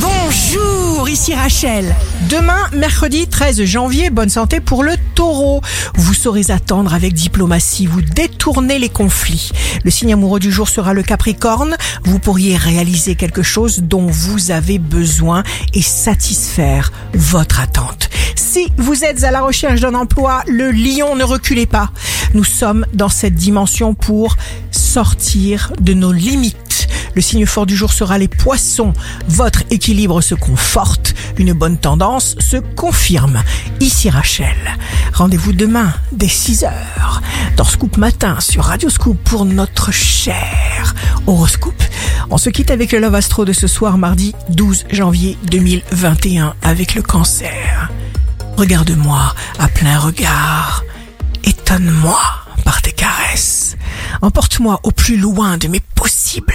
Bonjour, ici Rachel. Demain, mercredi 13 janvier, bonne santé pour le taureau. Vous saurez attendre avec diplomatie, vous détournez les conflits. Le signe amoureux du jour sera le capricorne. Vous pourriez réaliser quelque chose dont vous avez besoin et satisfaire votre attente. Si vous êtes à la recherche d'un emploi, le lion ne reculez pas. Nous sommes dans cette dimension pour sortir de nos limites. Le signe fort du jour sera les poissons. Votre équilibre se conforte, une bonne tendance se confirme. Ici Rachel. Rendez-vous demain dès 6 heures dans Scoop Matin sur Radio Scoop pour notre cher horoscope. On se quitte avec le Love Astro de ce soir mardi 12 janvier 2021 avec le cancer. Regarde-moi à plein regard. Étonne-moi par tes caresses. Emporte-moi au plus loin de mes possibles.